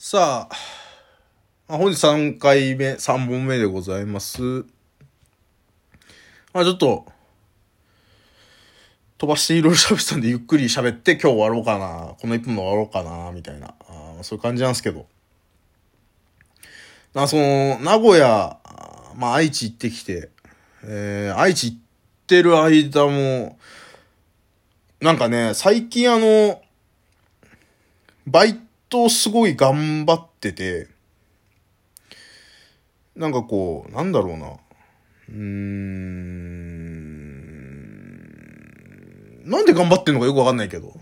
さあ、まあ本日3回目、3本目でございます。まあちょっと、飛ばしていろいろ喋ってたんで、ゆっくり喋って今日終わろうかな。この1分で終わろうかな、みたいな。あそういう感じなんですけど。なその、名古屋、まあ愛知行ってきて、えー、愛知行ってる間も、なんかね、最近あの、バイトとすごい頑張ってて、なんかこう、なんだろうな。うーん。なんで頑張ってんのかよくわかんないけど。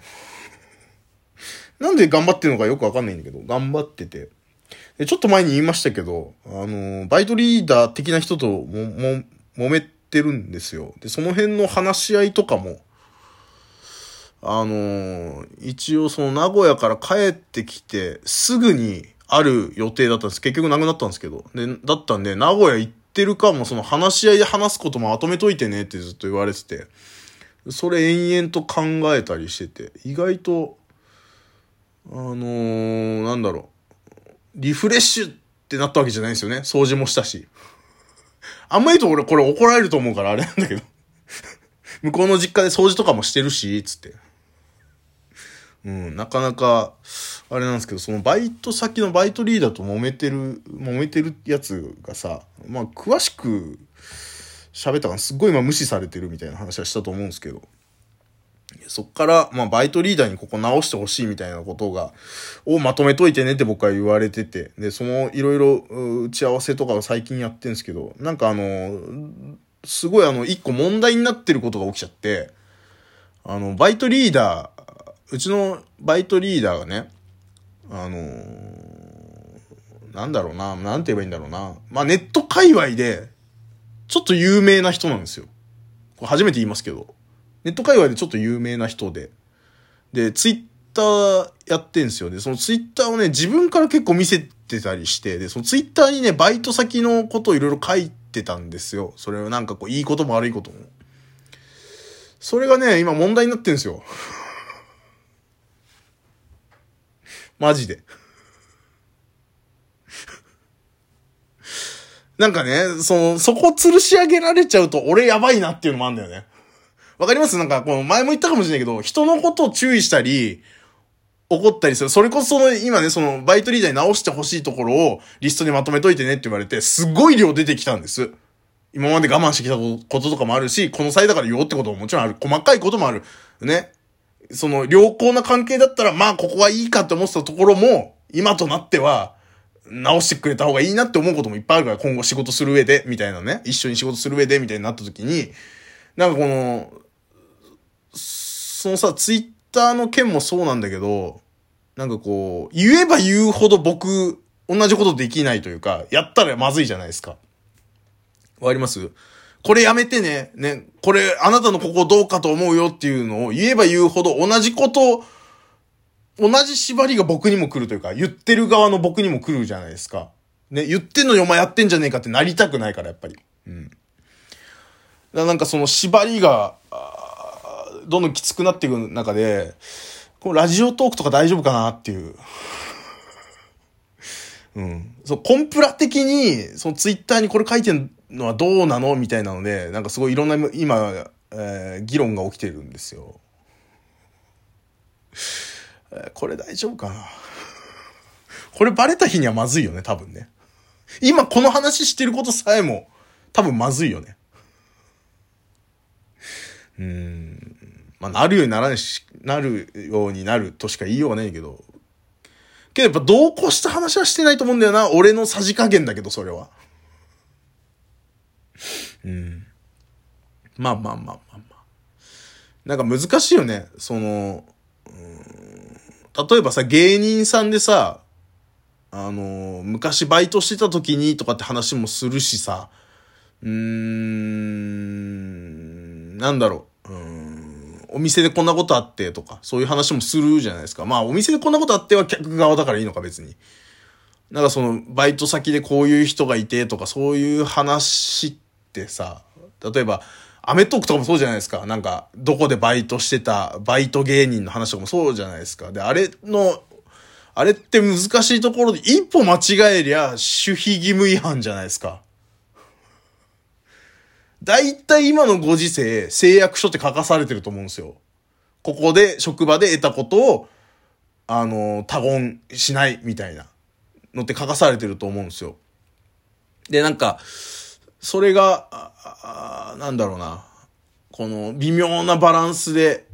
なんで頑張ってんのかよくわかんないんだけど、頑張ってて。で、ちょっと前に言いましたけど、あの、バイトリーダー的な人とも、も、揉めてるんですよ。で、その辺の話し合いとかも、あのー一応その名古屋から帰ってきて、すぐにある予定だったんです。結局なくなったんですけど。で、だったんで、名古屋行ってるかも、その話し合いで話すこともまとめといてねってずっと言われてて、それ延々と考えたりしてて、意外と、あのーなんだろう、リフレッシュってなったわけじゃないんですよね。掃除もしたし。あんまり言うと俺これ怒られると思うからあれなんだけど。向こうの実家で掃除とかもしてるし、つって。うん、なかなか、あれなんですけど、そのバイト先のバイトリーダーと揉めてる、揉めてるやつがさ、まあ、詳しく喋ったから、すっごい今無視されてるみたいな話はしたと思うんですけど、そっから、まあ、バイトリーダーにここ直してほしいみたいなことが、をまとめといてねって僕は言われてて、で、その、いろいろ打ち合わせとかを最近やってんですけど、なんかあの、すごいあの、一個問題になってることが起きちゃって、あの、バイトリーダー、うちのバイトリーダーがね、あのなんだろうな、なんて言えばいいんだろうな。まあ、ネット界隈で、ちょっと有名な人なんですよ。これ初めて言いますけど。ネット界隈でちょっと有名な人で。で、ツイッターやってんすよ。で、そのツイッターをね、自分から結構見せてたりして、で、そのツイッターにね、バイト先のことをいろいろ書いてたんですよ。それをなんかこう、いいことも悪いことも。それがね、今問題になってんですよ。マジで。なんかね、その、そこ吊るし上げられちゃうと俺やばいなっていうのもあるんだよね。わかります？なんか、この前も言ったかもしれないけど、人のことを注意したり、怒ったりする。それこそ、今ね、その、バイトリーダーに直してほしいところをリストにまとめといてねって言われて、すごい量出てきたんです。今まで我慢してきたこととかもあるし、この際だから言おうってことももちろんある。細かいこともある。ね。その、良好な関係だったら、まあ、ここはいいかって思ってたところも、今となっては、直してくれた方がいいなって思うこともいっぱいあるから、今後仕事する上で、みたいなね。一緒に仕事する上で、みたいになった時に、なんかこの、そのさ、ツイッターの件もそうなんだけど、なんかこう、言えば言うほど僕、同じことできないというか、やったらまずいじゃないですか。わかります？これやめてね。ね。これ、あなたのここどうかと思うよっていうのを言えば言うほど同じこと、同じ縛りが僕にも来るというか、言ってる側の僕にも来るじゃないですか。ね。言ってんのにお前やってんじゃねえかってなりたくないから、やっぱり。うん。だなんかその縛りが、どんどんきつくなっていく中で、このラジオトークとか大丈夫かなっていう。うん。そう、コンプラ的に、そのツイッターにこれ書いてるのはどうなの？みたいなので、なんかすごいいろんな今、えー議論が起きてるんですよ。えーこれ大丈夫かな？これバレた日にはまずいよね、多分ね。今この話してることさえも、多分まずいよね。うん。まあ、なるようにならないし、なるようになるとしか言いようがないけど。けどやっぱ同行した話はしてないと思うんだよな。俺のさじ加減だけど、それは。うん。まあまあまあまあまあ。なんか難しいよね。その、例えばさ、芸人さんでさ、あの、昔バイトしてた時にとかって話もするしさ、うーん、なんだろう。うんお店でこんなことあってとか、そういう話もするじゃないですか。まあ、お店でこんなことあっては客側だからいいのか、別に。なんかその、バイト先でこういう人がいてとか、そういう話っってさ、例えば、アメトークとかもそうじゃないですか。なんか、どこでバイトしてた、バイト芸人の話とかもそうじゃないですか。で、あれの、あれって難しいところで一歩間違えりゃ守秘義務違反じゃないですか。だいたい今のご時世、誓約書って書かされてると思うんですよ。ここで、職場で得たことを、あの、他言しないみたいなのって書かされてると思うんですよ。で、なんか、それが、ああなんだろうな。この微妙なバランスで、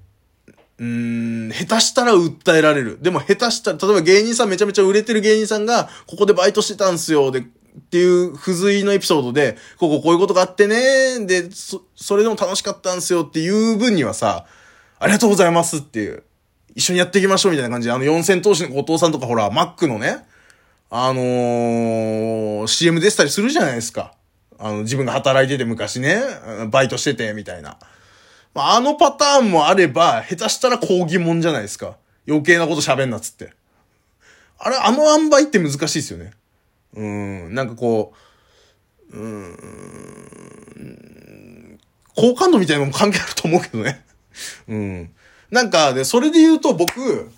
うーん、下手したら訴えられる。でも下手したら、例えば芸人さんめちゃめちゃ売れてる芸人さんが、ここでバイトしてたんすよ。で、っていう付随のエピソードで、こここういうことがあってね、で、そ、それでも楽しかったんすよっていう分にはさ、ありがとうございますっていう、一緒にやっていきましょうみたいな感じで、あの四千頭身の後藤さんとかほら、マックのね、あのー、CM 出てたりするじゃないですか。あの、自分が働いてて昔ね、バイトしてて、みたいな。まあ、のパターンもあれば、下手したら抗議もんじゃないですか。余計なこと喋んなっつって。あれ、あの塩梅って難しいですよね。うん、なんかこう、うん、好感度みたいなのも関係あると思うけどね。うん。なんか、で、それで言うと僕、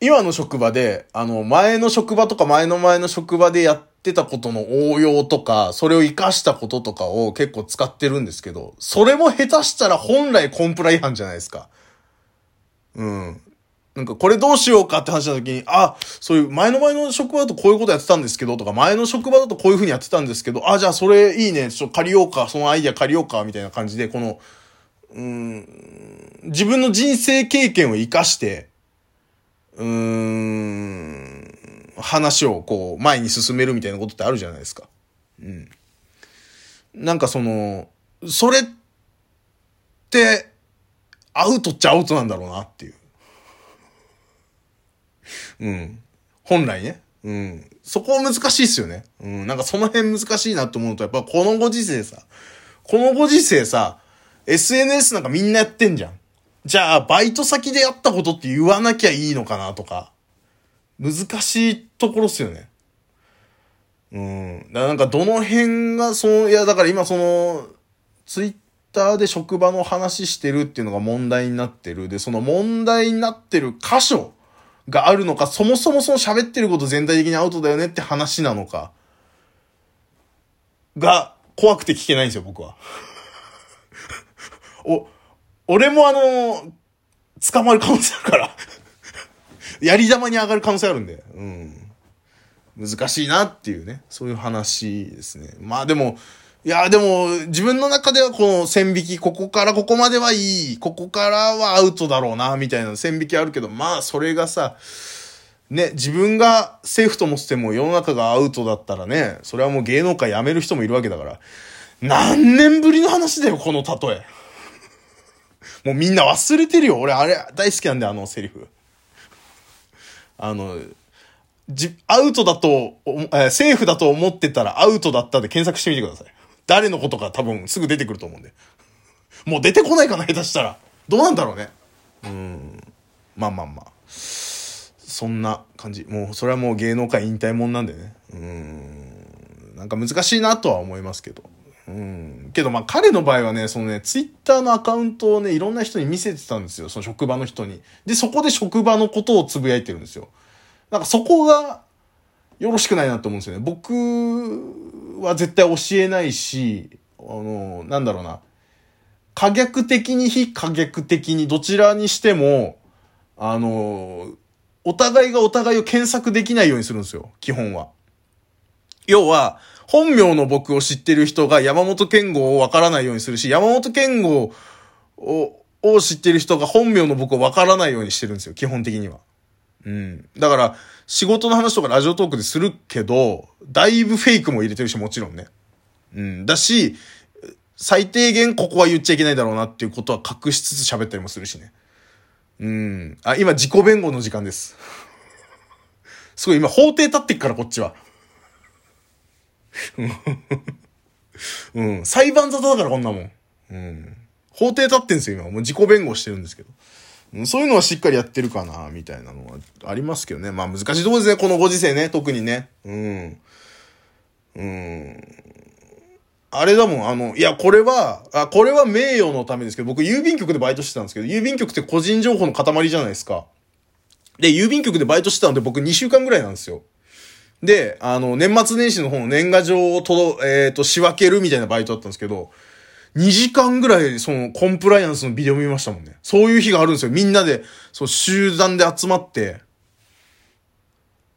今の職場で、あの、前の職場とか前の前の職場でやっってたことの応用とか、それを活かしたこととかを結構使ってるんですけど、それも下手したら本来コンプラ違反じゃないですか。うん。なんかこれどうしようかって話した時に、あ、そういう前の前の職場だとこういうことやってたんですけどとか、前の職場だとこういう風にやってたんですけど、あ、じゃあそれいいね、ちょっと借りようか、そのアイディア借りようか、みたいな感じで、この、うん、自分の人生経験を活かして、うーん、話をこう、前に進めるみたいなことってあるじゃないですか。うん。なんかその、それって、アウトっちゃアウトなんだろうなっていう。うん。本来ね。うん。そこ難しいっすよね。うん。なんかその辺難しいなと思うと、やっぱこのご時世さ、このご時世さ、SNS なんかみんなやってんじゃん。じゃあ、バイト先でやったことって言わなきゃいいのかなとか、難しいところっすよね。うん。だからなんかどの辺が、その、いやだから今その、ツイッターで職場の話してるっていうのが問題になってる。で、その問題になってる箇所があるのか、そもそもその喋ってること全体的にアウトだよねって話なのか、が怖くて聞けないんですよ、僕は。お、俺もあの、捕まる可能性あるから やり玉に上がる可能性あるんで、うん。難しいなっていうね、そういう話ですね。まあでも、いや、でも、自分の中ではこの線引き、ここからここまではいい、ここからはアウトだろうな、みたいな線引きあるけど、まあ、それがさ、ね、自分がセーフと思ってても世の中がアウトだったらね、それはもう芸能界辞める人もいるわけだから、何年ぶりの話だよ、この例え。もうみんな忘れてるよ。俺、あれ、大好きなんだよ、あのセリフ。あの、じ、アウトだと、えー、セーフだと思ってたらアウトだったで検索してみてください。誰のことか多分すぐ出てくると思うんで。もう出てこないかな、下手したら。どうなんだろうね。うん。まあまあまあ。そんな感じ。もう、それはもう芸能界引退もんなんでね。うん。なんか難しいなとは思いますけど。うん。けどまあ彼の場合はね、そのね、ツイッターのアカウントをね、いろんな人に見せてたんですよ。その職場の人に。で、そこで職場のことをつぶやいてるんですよ。なんかそこが、よろしくないなと思うんですよね。僕は絶対教えないし、あの、なんだろうな。可逆的に非可逆的にどちらにしても、あの、お互いがお互いを検索できないようにするんですよ。基本は。要は、本名の僕を知ってる人が山本健吾をわからないようにするし、山本健吾を知ってる人が本名の僕をわからないようにしてるんですよ。基本的には。うん。だから、仕事の話とかラジオトークでするけど、だいぶフェイクも入れてるし、もちろんね。うん。だし、最低限ここは言っちゃいけないだろうなっていうことは隠しつつ喋ったりもするしね。うん。あ、今自己弁護の時間です。すごい今法廷立ってっからこっちは。うん。裁判沙汰だからこんなもん。うん。法廷立ってんすよ今。もう自己弁護してるんですけど。そういうのはしっかりやってるかな、みたいなのはありますけどね。まあ難しいとこですね、このご時世ね、特にね。うん。うん。あれだもん、あの、いや、これは、あ、これは名誉のためですけど、僕郵便局でバイトしてたんですけど、郵便局って個人情報の塊じゃないですか。で、郵便局でバイトしてたので僕2週間ぐらいなんですよ。で、あの、年末年始の方の年賀状をとど、えっ、ー、と、仕分けるみたいなバイトだったんですけど、2時間ぐらい、その、コンプライアンスのビデオ見ましたもんね。そういう日があるんですよ。みんなで、そう、集団で集まって、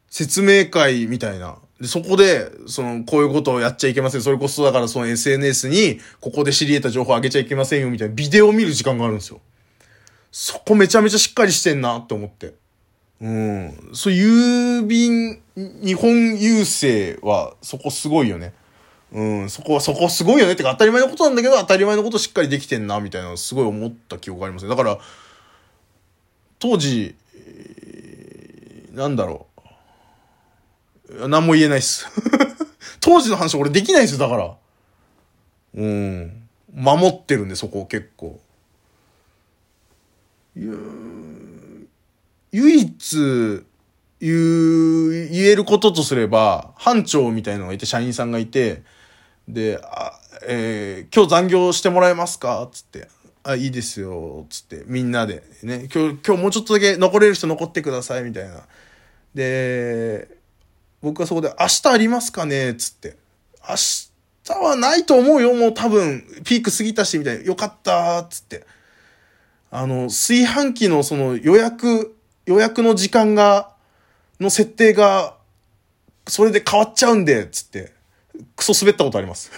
説明会みたいな。で、そこで、その、こういうことをやっちゃいけません。それこそだからその SNS に、ここで知り得た情報を上げちゃいけませんよ、みたいなビデオを見る時間があるんですよ。そこめちゃめちゃしっかりしてんなって思って。うん。そう、郵便、日本郵政は、そこすごいよね。うん、そこは、そこすごいよねってか当たり前のことなんだけど、当たり前のことしっかりできてんな、みたいなすごい思った記憶がありますね。だから、当時、なんだろう。何も言えないっす。当時の話俺できないっす、だから。うん。守ってるんで、そこを結構。唯一、言、言えることとすれば、班長みたいなのがいて、社員さんがいて、で、あ、えー、今日残業してもらえますか？つって。あ、いいですよ。つって、みんなで。ね、今日、今日もうちょっとだけ残れる人残ってください、みたいな。で、僕はそこで、明日ありますかね？つって。明日はないと思うよ、もう多分、ピーク過ぎたし、みたいな。よかった、つって。あの、炊飯器のその予約、予約の時間が、の設定が、それで変わっちゃうんで、つって。クソ滑ったことあります。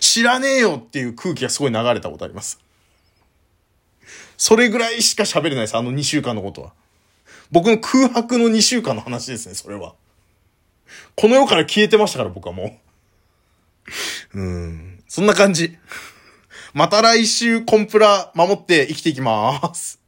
知らねえよっていう空気がすごい流れたことあります。それぐらいしか喋れないです、あの2週間のことは。僕の空白の2週間の話ですね、それは。この世から消えてましたから、僕はもう。うん。そんな感じ。また来週コンプラ守って生きていきます。